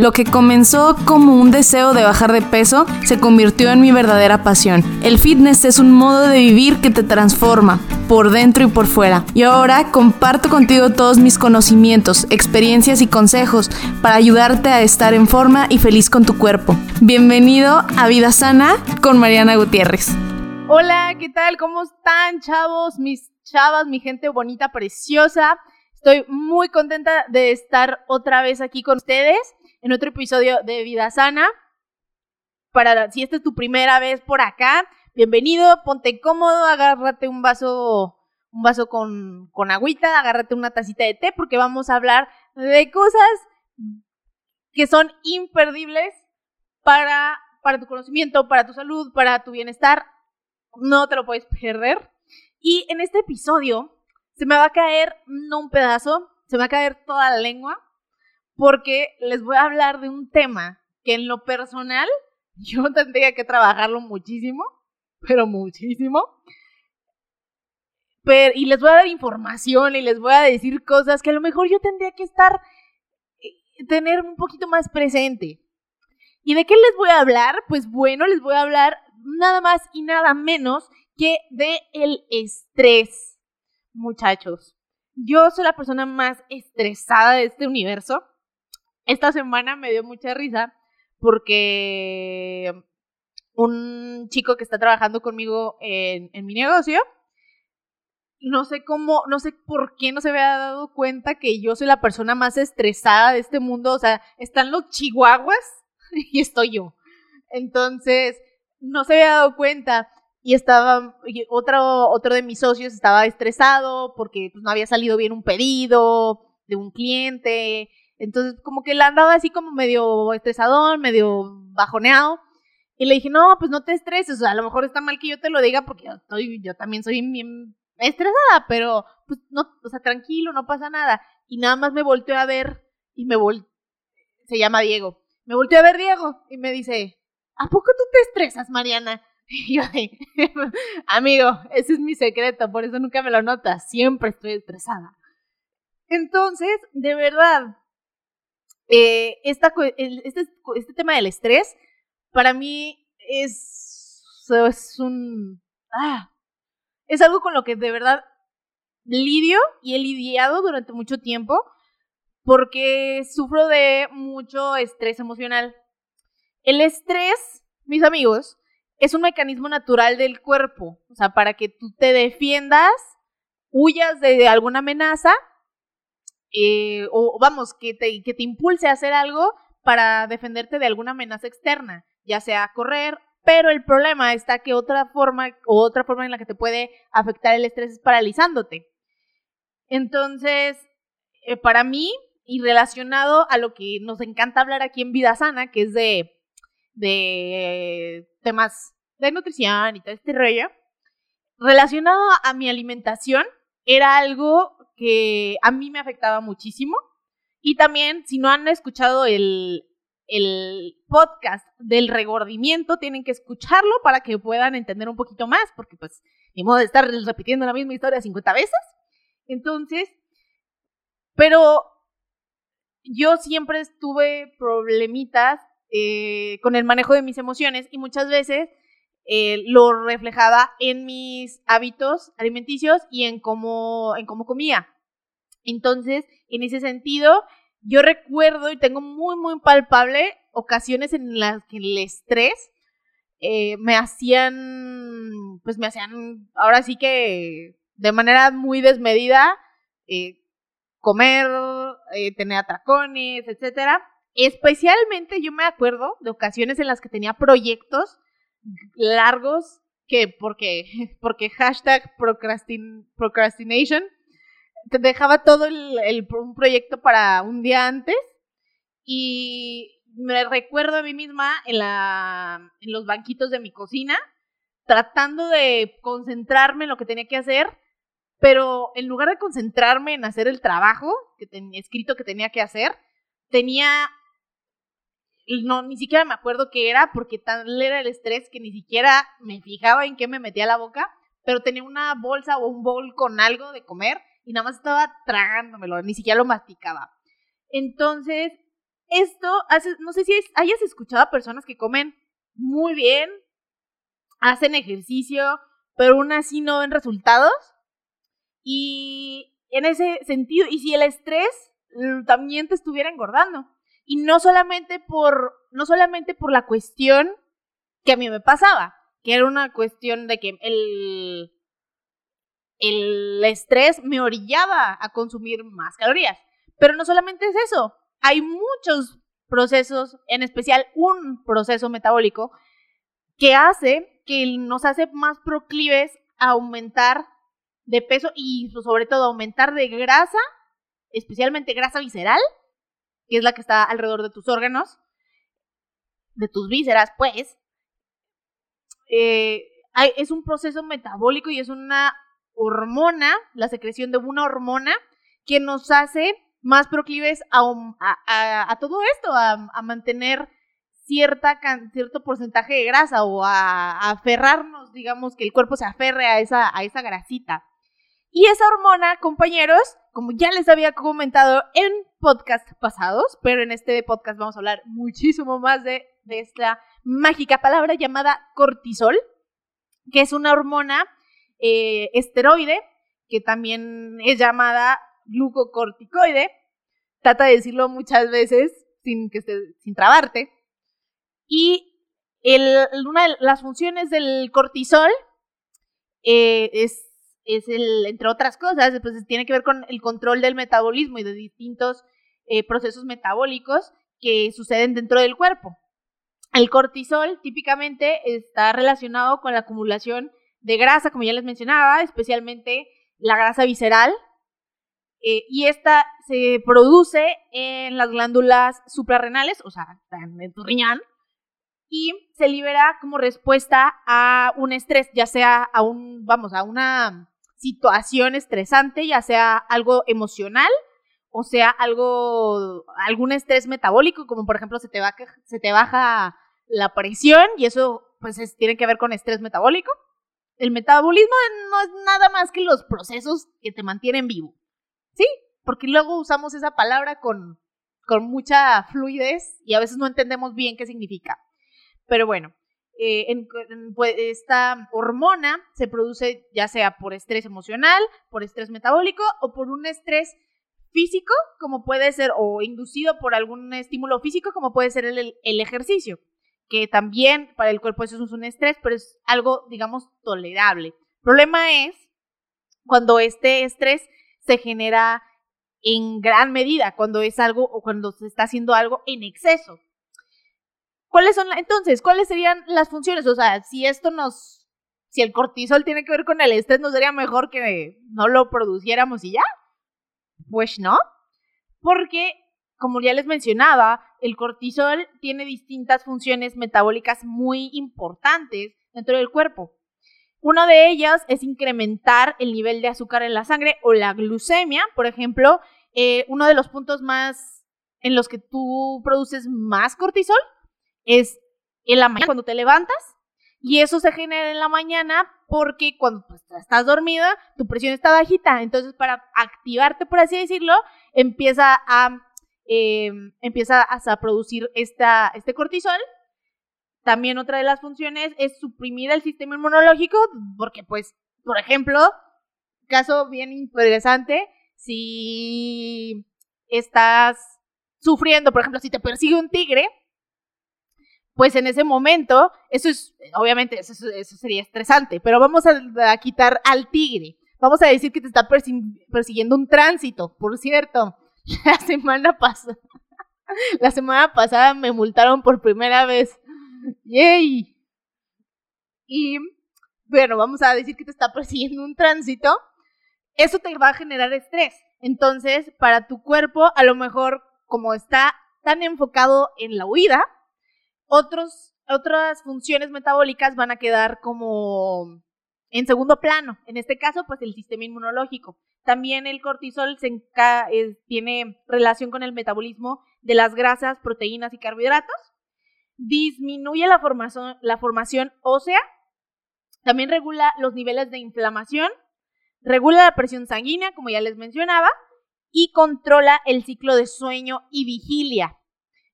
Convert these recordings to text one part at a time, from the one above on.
Lo que comenzó como un deseo de bajar de peso se convirtió en mi verdadera pasión. El fitness es un modo de vivir que te transforma por dentro y por fuera. Y ahora comparto contigo todos mis conocimientos, experiencias y consejos para ayudarte a estar en forma y feliz con tu cuerpo. Bienvenido a Vida Sana con Mariana Gutiérrez. Hola, ¿qué tal? ¿Cómo están, chavos? Mis chavas, mi gente bonita, preciosa. Estoy muy contenta de estar otra vez aquí con ustedes en otro episodio de Vida Sana. Para si esta es tu primera vez por acá, bienvenido, ponte cómodo, agárrate un vaso, un vaso con, con agüita, agárrate una tacita de té, porque vamos a hablar de cosas que son imperdibles para, para tu conocimiento, para tu salud, para tu bienestar. No te lo puedes perder. Y en este episodio se me va a caer no un pedazo, se me va a caer toda la lengua porque les voy a hablar de un tema que en lo personal yo tendría que trabajarlo muchísimo, pero muchísimo. Y les voy a dar información y les voy a decir cosas que a lo mejor yo tendría que estar, eh, tener un poquito más presente. ¿Y de qué les voy a hablar? Pues bueno, les voy a hablar nada más y nada menos que de el estrés. Muchachos, yo soy la persona más estresada de este universo esta semana me dio mucha risa porque un chico que está trabajando conmigo en, mi negocio, no sé cómo, no sé por qué no se había dado cuenta que yo soy la persona más estresada de este mundo. O sea, están los chihuahuas y estoy yo. Entonces, no se había dado cuenta. Y estaba, otro, otro de mis socios estaba estresado porque pues, no había salido bien un pedido de un cliente entonces, como que la andaba así como medio estresadón, medio bajoneado. Y le dije, no, pues no te estreses, o sea, a lo mejor está mal que yo te lo diga porque yo, estoy, yo también soy bien estresada, pero pues no, o sea, tranquilo, no pasa nada. Y nada más me volteó a ver y me volteó, se llama Diego, me volteó a ver Diego y me dice, ¿a poco tú te estresas, Mariana? Y yo, amigo, ese es mi secreto, por eso nunca me lo notas, siempre estoy estresada. Entonces, de verdad, eh, este, este tema del estrés, para mí es, es un... Ah, es algo con lo que de verdad lidio y he lidiado durante mucho tiempo porque sufro de mucho estrés emocional. El estrés, mis amigos, es un mecanismo natural del cuerpo, o sea, para que tú te defiendas, huyas de alguna amenaza eh, o vamos, que te, que te impulse a hacer algo para defenderte de alguna amenaza externa, ya sea correr, pero el problema está que otra forma otra forma en la que te puede afectar el estrés es paralizándote. Entonces, eh, para mí, y relacionado a lo que nos encanta hablar aquí en Vida Sana, que es de, de temas de nutrición y todo este rollo, relacionado a mi alimentación, era algo que a mí me afectaba muchísimo. Y también, si no han escuchado el, el podcast del regordimiento, tienen que escucharlo para que puedan entender un poquito más, porque pues ni modo de estar repitiendo la misma historia 50 veces. Entonces, pero yo siempre estuve problemitas eh, con el manejo de mis emociones y muchas veces eh, lo reflejaba en mis hábitos alimenticios y en cómo, en cómo comía. Entonces, en ese sentido, yo recuerdo y tengo muy, muy palpable ocasiones en las que el estrés eh, me hacían, pues me hacían, ahora sí que de manera muy desmedida, eh, comer, tener atracones, etcétera. Especialmente yo me acuerdo de ocasiones en las que tenía proyectos largos que porque, porque hashtag procrastination te dejaba todo el, un proyecto para un día antes y me recuerdo a mí misma en, la, en los banquitos de mi cocina tratando de concentrarme en lo que tenía que hacer, pero en lugar de concentrarme en hacer el trabajo que tenía escrito que tenía que hacer, tenía no, ni siquiera me acuerdo qué era, porque tal era el estrés que ni siquiera me fijaba en qué me metía la boca, pero tenía una bolsa o un bowl con algo de comer y nada más estaba tragándomelo, ni siquiera lo masticaba. Entonces, esto, no sé si hayas escuchado a personas que comen muy bien, hacen ejercicio, pero aún así no ven resultados. Y en ese sentido, y si el estrés también te estuviera engordando. Y no solamente por, no solamente por la cuestión que a mí me pasaba, que era una cuestión de que el, el estrés me orillaba a consumir más calorías. Pero no solamente es eso, hay muchos procesos, en especial un proceso metabólico, que hace que nos hace más proclives a aumentar de peso y sobre todo aumentar de grasa, especialmente grasa visceral, que es la que está alrededor de tus órganos, de tus vísceras, pues. Eh, es un proceso metabólico y es una hormona, la secreción de una hormona que nos hace más proclives a, todo esto, a, mantener cierta, cierto porcentaje de grasa o a, aferrarnos, digamos, que el cuerpo se aferre a esa, a esa grasita. Y esa hormona, compañeros, como ya les había comentado en podcast pasados, pero en este podcast vamos a hablar muchísimo más de, esta mágica palabra llamada cortisol, que es una hormona eh, esteroide, que también es llamada glucocorticoide. Trata de decirlo muchas veces sin, que esté, sin trabarte. Y una de las funciones del cortisol eh, es, es el, entre otras cosas, pues tiene que ver con el control del metabolismo y de distintos eh, procesos metabólicos que suceden dentro del cuerpo. El cortisol típicamente está relacionado con la acumulación de grasa, como ya les mencionaba, especialmente la grasa visceral, eh, y esta se produce en las glándulas suprarrenales, o sea, en tu riñón, y se libera como respuesta a un estrés, ya sea a un, vamos, a una situación estresante, ya sea algo emocional, o sea, algo, algún estrés metabólico, como por ejemplo se te, va, se te baja la presión y eso pues tiene que ver con estrés metabólico. El metabolismo no es nada más que los procesos que te mantienen vivo. Sí, porque luego usamos esa palabra con, con mucha fluidez y a veces no entendemos bien qué significa. Pero bueno, eh, pues, esta hormona se produce ya sea por estrés emocional, por estrés metabólico o por un estrés físico, como puede ser, o inducido por algún estímulo físico, como puede ser el, ejercicio, que también para el cuerpo eso es un estrés, pero es algo, digamos, tolerable. El problema es cuando este estrés se genera en gran medida cuando es algo o cuando se está haciendo algo en exceso. ¿Cuáles son entonces? ¿Cuáles serían las funciones? O sea, si esto nos si el cortisol tiene que ver con el estrés, ¿no sería mejor que no lo produciéramos y ya? Pues no, porque como ya les mencionaba, el cortisol tiene distintas funciones metabólicas muy importantes dentro del cuerpo. Una de ellas es incrementar el nivel de azúcar en la sangre o la glucemia, por ejemplo. Eh, uno de los puntos más en los que tú produces más cortisol es en la mañana cuando te levantas y eso se genera en la mañana porque cuando pues, estás dormida tu presión está bajita, entonces para activarte por así decirlo empieza a eh, empieza a producir esta, este cortisol. También otra de las funciones es suprimir el sistema inmunológico, porque pues, por ejemplo, caso bien interesante, si estás sufriendo, por ejemplo, si te persigue un tigre, pues en ese momento, eso es, obviamente, eso, sería estresante, pero vamos a, quitar al tigre. Vamos a decir que te está persiguiendo un tránsito, por cierto. La semana pasada, la semana pasada me multaron por primera vez ¡Yay! Y bueno, vamos a decir que te está persiguiendo un tránsito. Eso te va a generar estrés. Entonces, para tu cuerpo, a lo mejor, como está tan enfocado en la huida, otros, otras funciones metabólicas van a quedar como en segundo plano. En este caso, pues el sistema inmunológico. También el cortisol se tiene relación con el metabolismo de las grasas, proteínas y carbohidratos disminuye la formación, la formación ósea, también regula los niveles de inflamación, regula la presión sanguínea, como ya les mencionaba, y controla el ciclo de sueño y vigilia.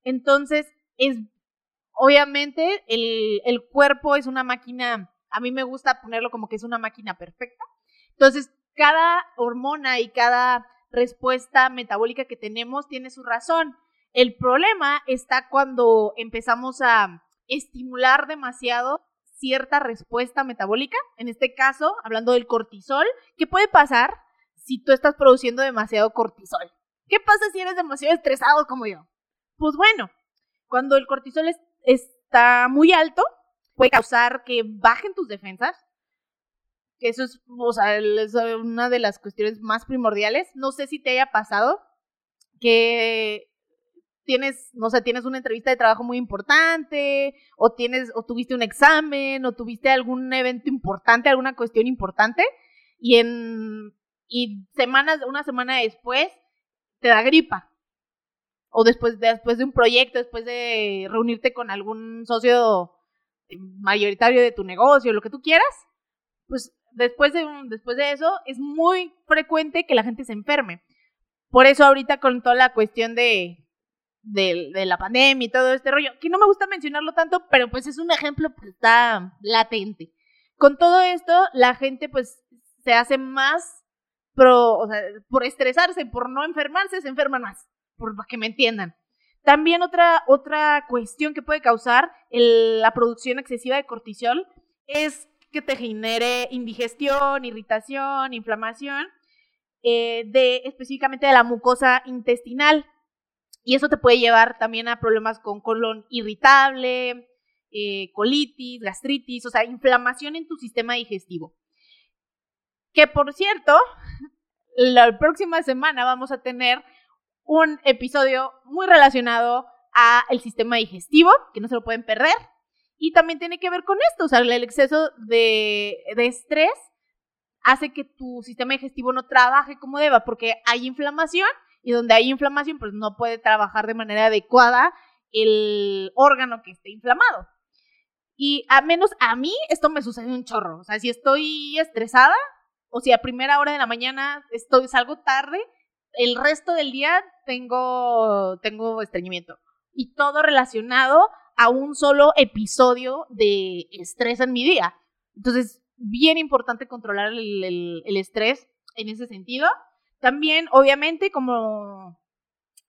Entonces, es obviamente el, el cuerpo es una máquina, a mí me gusta ponerlo como que es una máquina perfecta. Entonces, cada hormona y cada respuesta metabólica que tenemos tiene su razón. El problema está cuando empezamos a estimular demasiado cierta respuesta metabólica, en este caso, hablando del cortisol, ¿qué puede pasar si tú estás produciendo demasiado cortisol? ¿Qué pasa si eres demasiado estresado como yo? Pues bueno, cuando el cortisol está muy alto, puede causar que bajen tus defensas, eso es, o sea, es una de las cuestiones más primordiales. No sé si te haya pasado que tienes, no sé, tienes una entrevista de trabajo muy importante, o tienes, o tuviste un examen, o tuviste algún evento importante, alguna cuestión importante, y en, y semanas, una semana después, te da gripa. O después, después de un proyecto, después de reunirte con algún socio mayoritario de tu negocio, lo que tú quieras, pues después de, después de eso es muy frecuente que la gente se enferme. Por eso ahorita con toda la cuestión de, de, de, la pandemia y todo este rollo, que no me gusta mencionarlo tanto, pero pues es un ejemplo que está latente. Con todo esto, la gente pues se hace más pro, o sea, por estresarse, por no enfermarse, se enferman más, por que me entiendan. También otra, otra cuestión que puede causar la producción excesiva de cortisol es que te genere indigestión, irritación, inflamación, eh, de, específicamente de la mucosa intestinal. Y eso te puede llevar también a problemas con colon irritable, eh, colitis, gastritis, o sea, inflamación en tu sistema digestivo. Que por cierto, la próxima semana vamos a tener un episodio muy relacionado a el sistema digestivo, que no se lo pueden perder. Y también tiene que ver con esto, o sea, el exceso de, de estrés hace que tu sistema digestivo no trabaje como deba, porque hay inflamación y donde hay inflamación, pues no puede trabajar de manera adecuada el órgano que esté inflamado. Y a menos a mí esto me sucede un chorro. O sea, si estoy estresada o si a primera hora de la mañana estoy salgo tarde, el resto del día tengo tengo estreñimiento y todo relacionado a un solo episodio de estrés en mi día. Entonces, bien importante controlar el, estrés en ese sentido. También, obviamente, como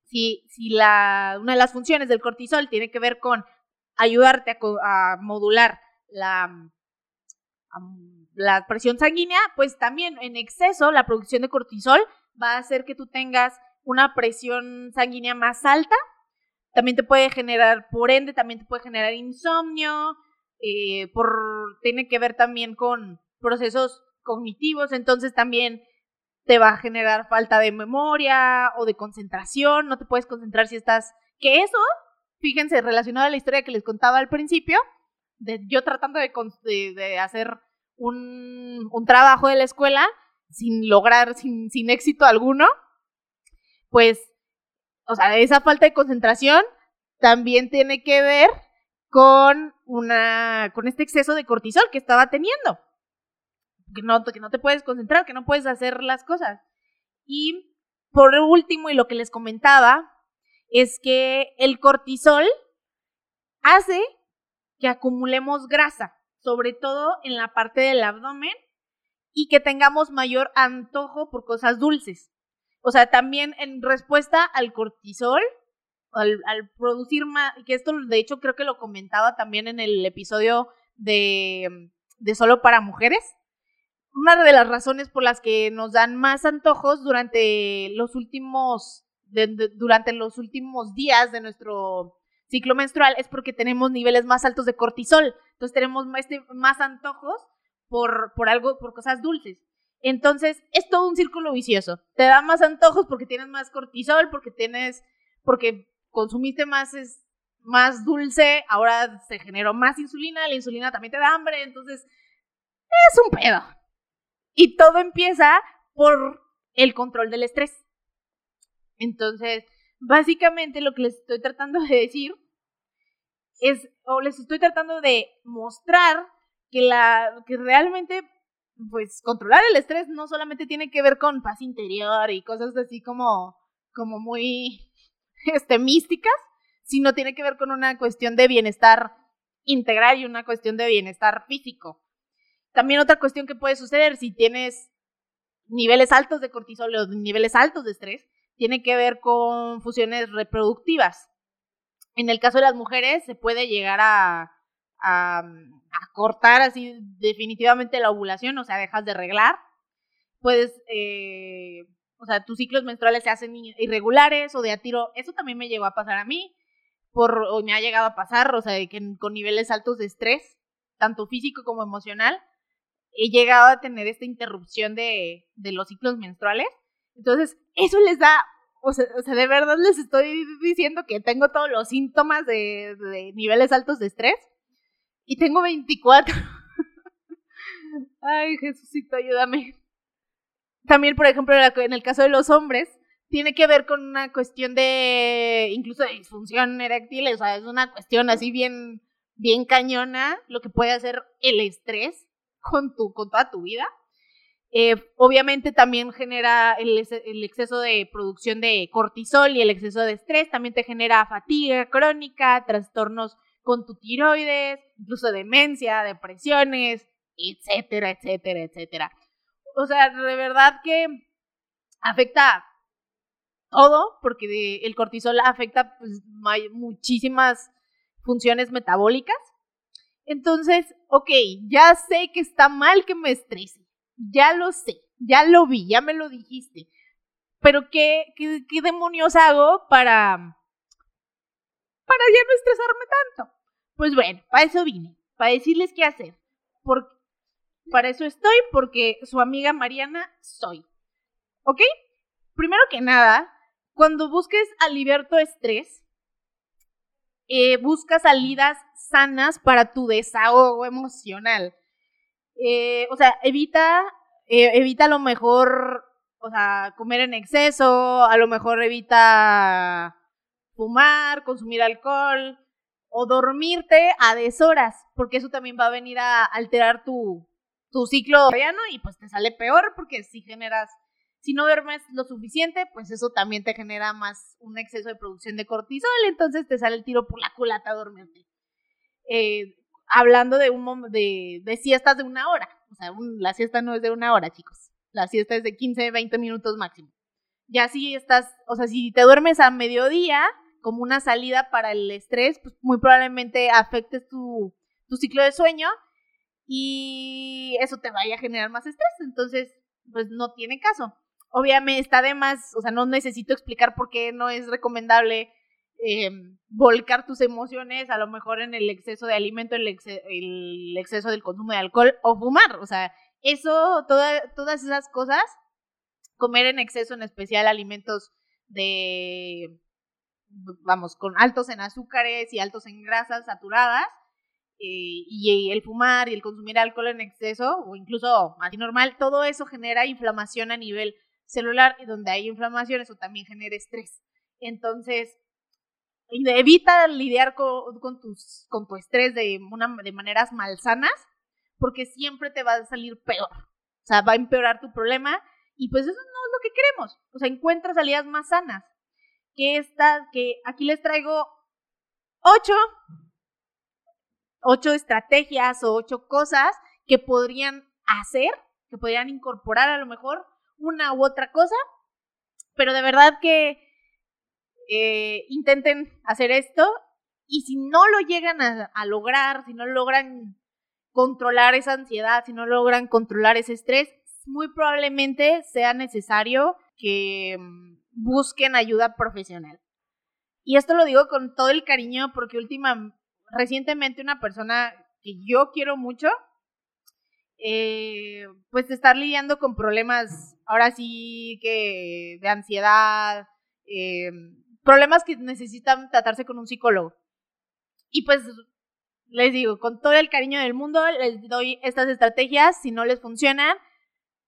si, si la, una de las funciones del cortisol tiene que ver con ayudarte a, modular la, la presión sanguínea, pues también en exceso la producción de cortisol va a hacer que tú tengas una presión sanguínea más alta. También te puede generar, por ende, también te puede generar insomnio, eh, por, tiene que ver también con procesos cognitivos, entonces también te va a generar falta de memoria o de concentración, no te puedes concentrar si estás, que eso, fíjense, relacionado a la historia que les contaba al principio, de yo tratando de, de, hacer un, un, trabajo de la escuela sin lograr, sin, sin éxito alguno, pues o sea, esa falta de concentración también tiene que ver con una, con este exceso de cortisol que estaba teniendo. Que no, que no te puedes concentrar, que no puedes hacer las cosas. Y por último, y lo que les comentaba, es que el cortisol hace que acumulemos grasa, sobre todo en la parte del abdomen, y que tengamos mayor antojo por cosas dulces. O sea, también en respuesta al cortisol, al, producir más, que esto de hecho creo que lo comentaba también en el episodio de, de Solo para Mujeres, una de las razones por las que nos dan más antojos durante los últimos, durante los últimos días de nuestro ciclo menstrual es porque tenemos niveles más altos de cortisol. Entonces tenemos más, este, más antojos por, por algo, por cosas dulces. Entonces, es todo un círculo vicioso. Te da más antojos porque tienes más cortisol, porque tienes, porque consumiste más, es, más dulce, ahora se generó más insulina, la insulina también te da hambre, entonces es un pedo. Y todo empieza por el control del estrés. Entonces, básicamente lo que les estoy tratando de decir es, o les estoy tratando de mostrar que la, que realmente pues controlar el estrés no solamente tiene que ver con paz interior y cosas así como, como muy este, místicas, sino tiene que ver con una cuestión de bienestar integral y una cuestión de bienestar físico. También otra cuestión que puede suceder si tienes niveles altos de cortisol o niveles altos de estrés, tiene que ver con fusiones reproductivas. En el caso de las mujeres se puede llegar a, a, cortar así definitivamente la ovulación, o sea, dejas de reglar. Puedes, eh, o sea, tus ciclos menstruales se hacen irregulares o de a tiro. Eso también me llegó a pasar a mí, por, o me ha llegado a pasar, o sea, que con niveles altos de estrés, tanto físico como emocional, he llegado a tener esta interrupción de, de los ciclos menstruales. Entonces, eso les da, o sea, o sea, de verdad les estoy diciendo que tengo todos los síntomas de, de niveles altos de estrés y tengo 24. Ay, Jesucito, ayúdame. También, por ejemplo, en el caso de los hombres, tiene que ver con una cuestión de incluso de disfunción eréctil, o sea, es una cuestión así bien, bien cañona lo que puede hacer el estrés con, tu, con toda tu vida. Eh, obviamente también genera el, el, exceso de producción de cortisol y el exceso de estrés, también te genera fatiga crónica, trastornos con tu tiroides, incluso demencia, depresiones, etcétera, etcétera, etcétera. O sea, de verdad que afecta todo, porque el cortisol afecta pues, muchísimas funciones metabólicas entonces, ok, ya sé que está mal que me estrese, ya lo sé, ya lo vi, ya me lo dijiste, pero ¿qué, qué, demonios hago para, para ya no estresarme tanto? Pues bueno, para eso vine, para decirles qué hacer. Para eso estoy, porque su amiga Mariana soy. ¿Ok? Primero que nada, cuando busques aliviar tu estrés, eh, busca salidas sanas para tu desahogo emocional. Eh, o sea, evita, eh, evita a lo mejor, o sea, comer en exceso, a lo mejor evita fumar, consumir alcohol o dormirte a deshoras, porque eso también va a venir a alterar tu, tu ciclo y pues te sale peor porque si generas si no duermes lo suficiente, pues eso también te genera más un exceso de producción de cortisol, entonces te sale el tiro por la culata a dormirte. Eh, hablando de un de, de siestas de una hora, o sea, la siesta no es de una hora, chicos. La siesta es de 15, 20 minutos máximo. Ya si estás, o sea, si te duermes a mediodía, como una salida para el estrés, pues muy probablemente afectes tu, tu ciclo de sueño y eso te vaya a generar más estrés. Entonces, pues no tiene caso. Obviamente está de más, o sea, no necesito explicar por qué no es recomendable eh, volcar tus emociones a lo mejor en el exceso de alimento, el, el exceso del consumo de alcohol o fumar. O sea, eso, todas esas cosas, comer en exceso, en especial alimentos de, vamos, con altos en azúcares y altos en grasas saturadas, eh, y el fumar y el consumir alcohol en exceso, o incluso así normal, todo eso genera inflamación a nivel celular y donde hay inflamación eso también genera estrés. Entonces, evita lidiar con, tus, con tu estrés de, una, de maneras malsanas porque siempre te va a salir peor. O sea, va a empeorar tu problema y pues eso no es lo que queremos. O sea, encuentra salidas más sanas. Que esta, que aquí les traigo ocho, ocho estrategias o ocho cosas que podrían hacer, que podrían incorporar a lo mejor una u otra cosa, pero de verdad que eh, intenten hacer esto y si no lo llegan a, lograr, si no logran controlar esa ansiedad, si no logran controlar ese estrés, muy probablemente sea necesario que mm, busquen ayuda profesional. Y esto lo digo con todo el cariño porque última, recientemente una persona que yo quiero mucho, eh, pues estar lidiando con problemas ahora sí que de ansiedad, eh, problemas que necesitan tratarse con un psicólogo. Y pues les digo, con todo el cariño del mundo, les doy estas estrategias, si no les funcionan,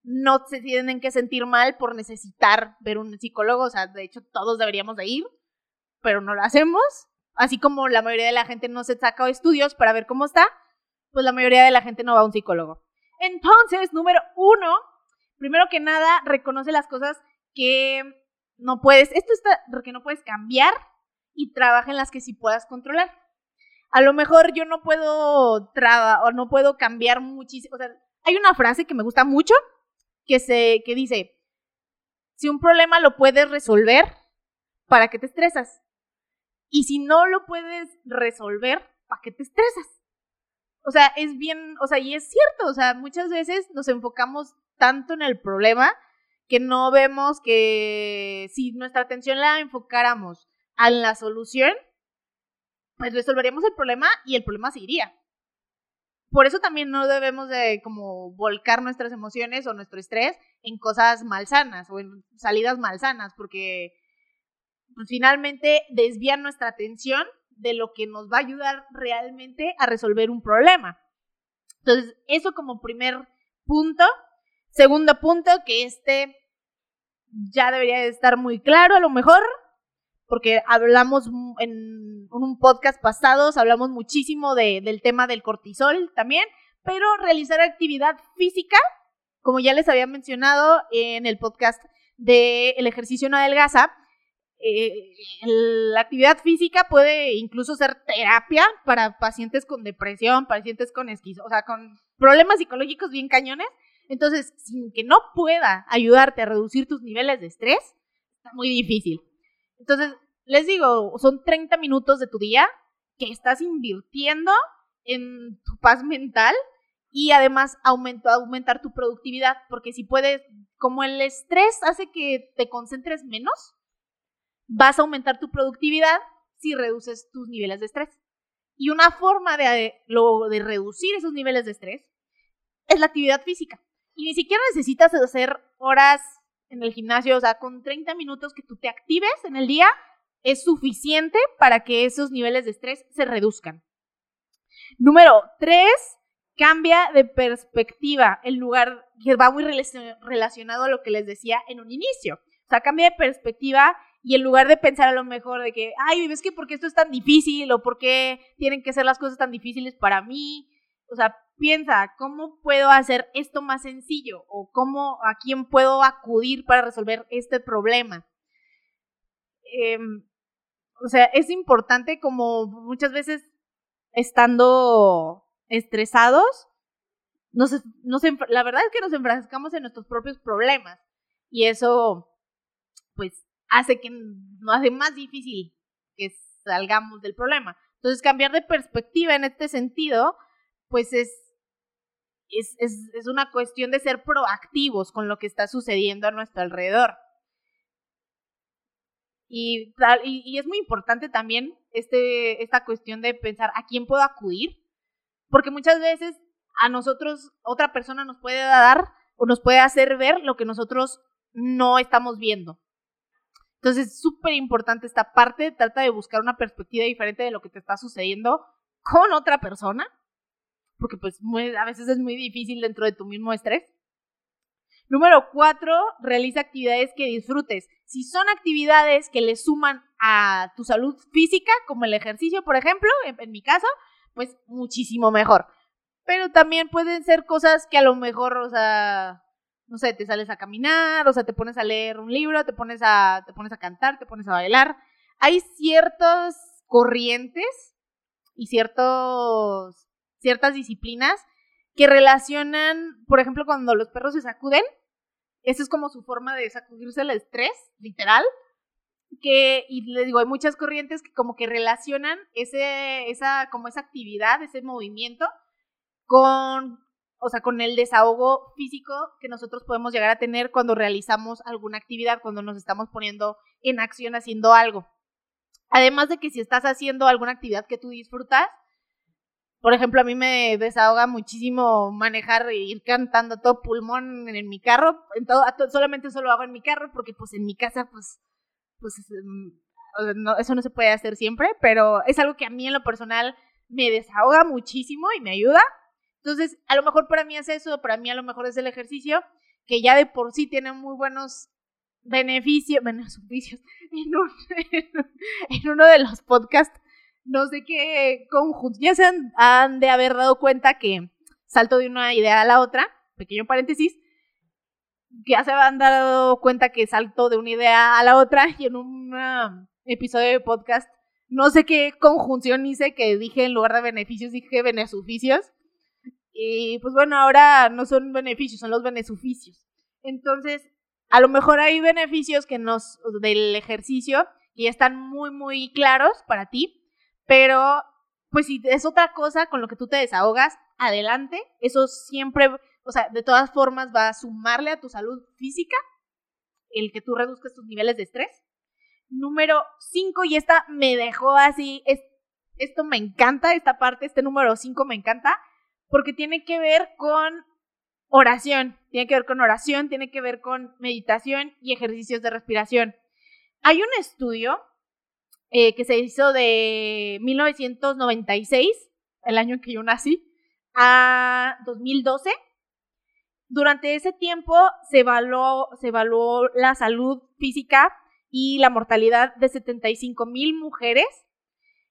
no se tienen que sentir mal por necesitar ver un psicólogo, o sea, de hecho todos deberíamos de ir, pero no lo hacemos, así como la mayoría de la gente no se saca estudios para ver cómo está, pues la mayoría de la gente no va a un psicólogo. Entonces, número uno, primero que nada, reconoce las cosas que no puedes, esto está, que no puedes cambiar y trabaja en las que sí puedas controlar. A lo mejor yo no puedo traba o no puedo cambiar muchísimo. O sea, hay una frase que me gusta mucho que, se, que dice, si un problema lo puedes resolver, ¿para qué te estresas? Y si no lo puedes resolver, ¿para qué te estresas? O sea, es bien, o sea, y es cierto, o sea, muchas veces nos enfocamos tanto en el problema que no vemos que si nuestra atención la enfocáramos a la solución, pues resolveríamos el problema y el problema seguiría. Por eso también no debemos de como volcar nuestras emociones o nuestro estrés en cosas malsanas o en salidas malsanas, porque pues, finalmente desvían nuestra atención de lo que nos va a ayudar realmente a resolver un problema. Entonces, eso como primer punto. Segundo punto, que este ya debería de estar muy claro a lo mejor, porque hablamos en un podcast pasado, hablamos muchísimo del tema del cortisol también, pero realizar actividad física, como ya les había mencionado en el podcast del el ejercicio no adelgaza, eh, la actividad física puede incluso ser terapia para pacientes con depresión, pacientes con esquizo, o sea, con problemas psicológicos bien cañones. Entonces, sin que no pueda ayudarte a reducir tus niveles de estrés, está muy difícil. Entonces, les digo, son 30 minutos de tu día que estás invirtiendo en tu paz mental y además aumentar tu productividad, porque si puedes, como el estrés hace que te concentres menos, vas a aumentar tu productividad si reduces tus niveles de estrés. Y una forma de, de reducir esos niveles de estrés es la actividad física. Y ni siquiera necesitas hacer horas en el gimnasio, o sea, con 30 minutos que tú te actives en el día es suficiente para que esos niveles de estrés se reduzcan. Número 3, cambia de perspectiva, el lugar que va muy relacionado a lo que les decía en un inicio. O sea, cambia de perspectiva y en lugar de pensar a lo mejor de que, ay, ¿ves que por qué esto es tan difícil o por qué tienen que ser las cosas tan difíciles para mí? O sea, piensa, ¿cómo puedo hacer esto más sencillo? ¿O cómo, a quién puedo acudir para resolver este problema? Em, o sea, es importante como muchas veces estando estresados, nos, la verdad es que nos enfrascamos en nuestros propios problemas y eso pues hace que nos hace más difícil que salgamos del problema. Entonces, cambiar de perspectiva en este sentido, pues es, es, es, una cuestión de ser proactivos con lo que está sucediendo a nuestro alrededor. Y, y, y, es muy importante también este, esta cuestión de pensar a quién puedo acudir, porque muchas veces a nosotros otra persona nos puede dar o nos puede hacer ver lo que nosotros no estamos viendo. Entonces es súper importante esta parte, trata de buscar una perspectiva diferente de lo que te está sucediendo con otra persona, porque pues a veces es muy difícil dentro de tu mismo estrés. Número cuatro, realiza actividades que disfrutes. Si son actividades que le suman a tu salud física, como el ejercicio, por ejemplo, en mi caso, pues muchísimo mejor. Pero también pueden ser cosas que a lo mejor, o sea, no sé, te sales a caminar, o sea, te pones a leer un libro, te pones a, te pones a cantar, te pones a bailar. Hay ciertas corrientes y ciertos, ciertas disciplinas que relacionan, por ejemplo, cuando los perros se sacuden, esa es como su forma de sacudirse el estrés, literal. Que, y les digo, hay muchas corrientes que como que relacionan ese, esa, como esa actividad, ese movimiento, con o sea, con el desahogo físico que nosotros podemos llegar a tener cuando realizamos alguna actividad, cuando nos estamos poniendo en acción haciendo algo. Además de que si estás haciendo alguna actividad que tú disfrutas, por ejemplo, a mí me desahoga muchísimo manejar e ir cantando todo pulmón en, mi carro. En todo, solamente eso lo hago en mi carro porque pues en mi casa pues, pues mm, eso no se puede hacer siempre, pero es algo que a mí en lo personal me desahoga muchísimo y me ayuda. Entonces, a lo mejor para mí es eso, para mí a lo mejor es el ejercicio, que ya de por sí tiene muy buenos beneficios, beneficios, en, en uno de los podcasts, no sé qué conjunto, ya se han, de haber dado cuenta que salto de una idea a la otra, pequeño paréntesis, ya se han dado cuenta que salto de una idea a la otra y en un episodio de podcast no sé qué conjunción hice que dije en lugar de beneficios, dije beneficios. Y pues bueno, ahora no son beneficios, son los beneficios. Entonces, a lo mejor hay beneficios que nos del ejercicio que ya están muy muy claros para ti, pero pues si es otra cosa con lo que tú te desahogas, adelante, eso siempre, o sea, de todas formas va a sumarle a tu salud física el que tú reduzcas tus niveles de estrés. Número 5, y esta me dejó así, es, esto me encanta, esta parte, este número 5 me encanta, porque tiene que ver con oración, tiene que ver con oración, tiene que ver con meditación y ejercicios de respiración. Hay un estudio eh, que se hizo de 1996, el año en que yo nací, a 2012. Durante ese tiempo se evaluó, se evaluó la salud física y la mortalidad de 75 mil mujeres.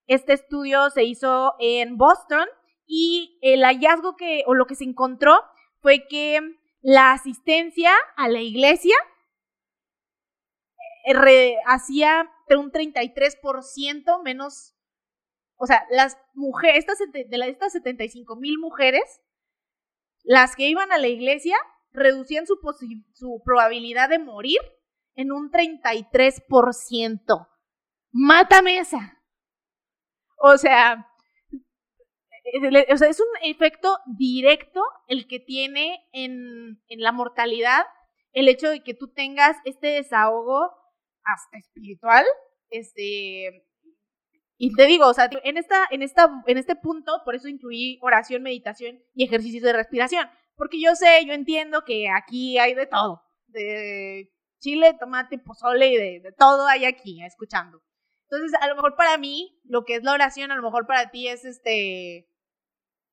Este estudio se hizo en Boston y el hallazgo que, o lo que se encontró fue que la asistencia a la iglesia eh, hacía un 33% menos, o sea, las mujeres, estas, de estas 75 mil mujeres, las que iban a la iglesia reducían su, su probabilidad de morir en un 33%. Mátame esa. O sea, o sea, es un efecto directo el que tiene en, en la mortalidad el hecho de que tú tengas este desahogo hasta espiritual, este, y te digo, o sea, en, esta, en, esta, en este punto, por eso incluí oración, meditación y ejercicios de respiración. Porque yo sé, yo entiendo que aquí hay de todo. De chile, tomate, pozole y de, todo hay aquí, escuchando. Entonces, a lo mejor para mí, lo que es la oración, a lo mejor para ti es este,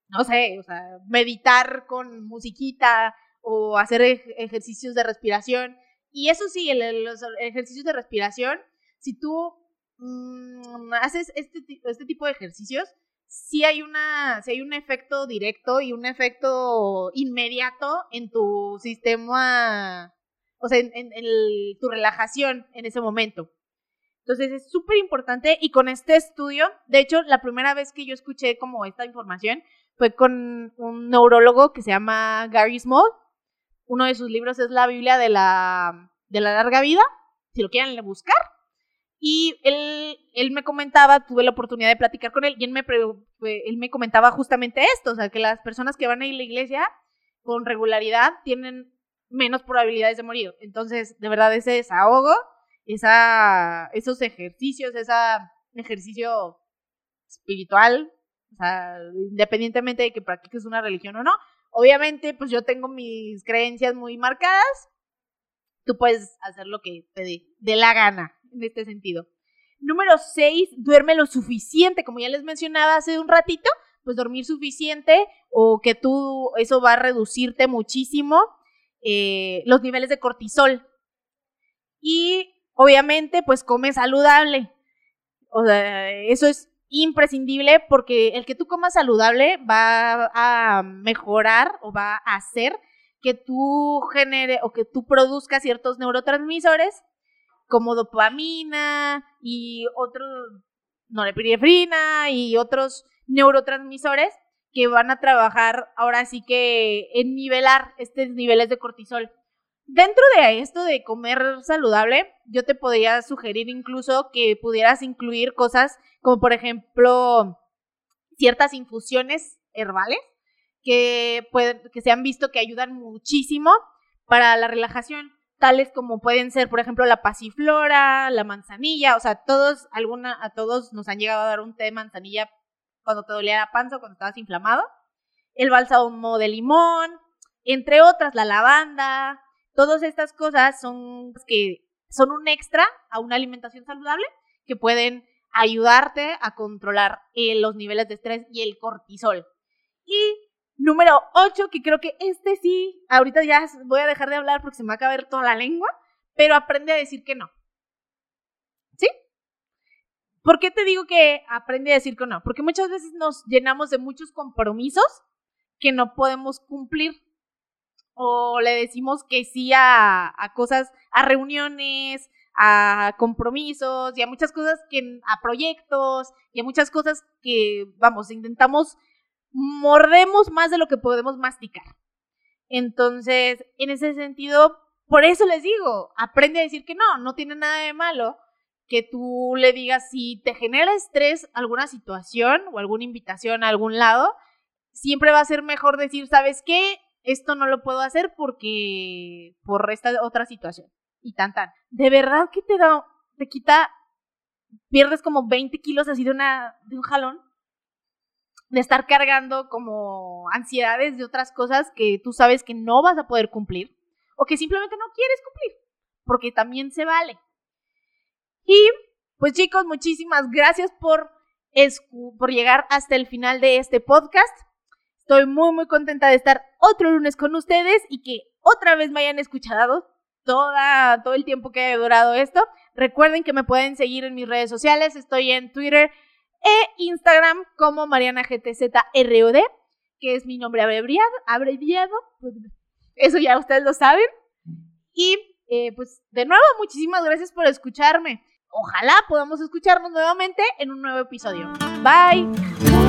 no sé, o sea, meditar con musiquita o hacer ejercicios de respiración. Y eso sí, los ejercicios de respiración, si tú mm, haces este, este tipo de ejercicios, sí hay, una, sí hay un efecto directo y un efecto inmediato en tu sistema, o sea, en, tu relajación en ese momento. Entonces es súper importante y con este estudio, de hecho, la primera vez que yo escuché como esta información fue con un neurólogo que se llama Gary Small uno de sus libros es la Biblia de la, de la larga vida, si lo quieren buscar. Y él, él me comentaba, tuve la oportunidad de platicar con él, y él me, él me comentaba justamente esto, o sea, que las personas que van a ir a la iglesia con regularidad tienen menos probabilidades de morir. Entonces, de verdad, ese desahogo, esa, esos ejercicios, ese ejercicio espiritual, o sea, independientemente de que practiques una religión o no, Obviamente, pues yo tengo mis creencias muy marcadas. Tú puedes hacer lo que te dé la gana en este sentido. Número 6, duerme lo suficiente. Como ya les mencionaba hace un ratito, pues dormir suficiente o que tú, eso va a reducirte muchísimo eh, los niveles de cortisol. Y obviamente, pues come saludable. O sea, eso es imprescindible porque el que tú comas saludable va a mejorar o va a hacer que tú genere o que tú produzcas ciertos neurotransmisores como dopamina y otros norepinefrina y otros neurotransmisores que van a trabajar ahora sí que en nivelar estos niveles de cortisol. Dentro de esto de comer saludable, yo te podría sugerir incluso que pudieras incluir cosas como por ejemplo ciertas infusiones herbales que, pueden, que se han visto que ayudan muchísimo para la relajación, tales como pueden ser, por ejemplo, la pasiflora, la manzanilla, o sea, todos, alguna, a todos nos han llegado a dar un té de manzanilla cuando te dolía la panza o cuando estabas inflamado, el bálsamo de limón, entre otras, la lavanda, todas estas cosas son que son un extra a una alimentación saludable que pueden ayudarte a controlar eh, los niveles de estrés y el cortisol. Y número 8, que creo que este sí, ahorita ya voy a dejar de hablar porque se me va a caber toda la lengua, pero aprende a decir que no. ¿Sí? ¿Por qué te digo que aprende a decir que no? Porque muchas veces nos llenamos de muchos compromisos que no podemos cumplir. O le decimos que sí a, cosas, a reuniones, a compromisos y a muchas cosas que, a proyectos y a muchas cosas que, vamos, intentamos, mordemos más de lo que podemos masticar. Entonces, en ese sentido, por eso les digo, aprende a decir que no, no tiene nada de malo que tú le digas si te genera estrés alguna situación o alguna invitación a algún lado, siempre va a ser mejor decir, ¿sabes qué? Esto no lo puedo hacer porque por esta otra situación. Y tan tan. De verdad que te da, te quita, pierdes como 20 kilos así de una, de un jalón. De estar cargando como ansiedades de otras cosas que tú sabes que no vas a poder cumplir. O que simplemente no quieres cumplir. Porque también se vale. Y pues chicos, muchísimas gracias por, por llegar hasta el final de este podcast. Estoy muy, muy contenta de estar otro lunes con ustedes y que otra vez me hayan escuchado toda, todo el tiempo que haya durado esto. Recuerden que me pueden seguir en mis redes sociales. Estoy en Twitter e Instagram como MarianaGTZROD, que es mi nombre abreviado. abreviado. Pues, eso ya ustedes lo saben. Y eh, pues de nuevo, muchísimas gracias por escucharme. Ojalá podamos escucharnos nuevamente en un nuevo episodio. Bye.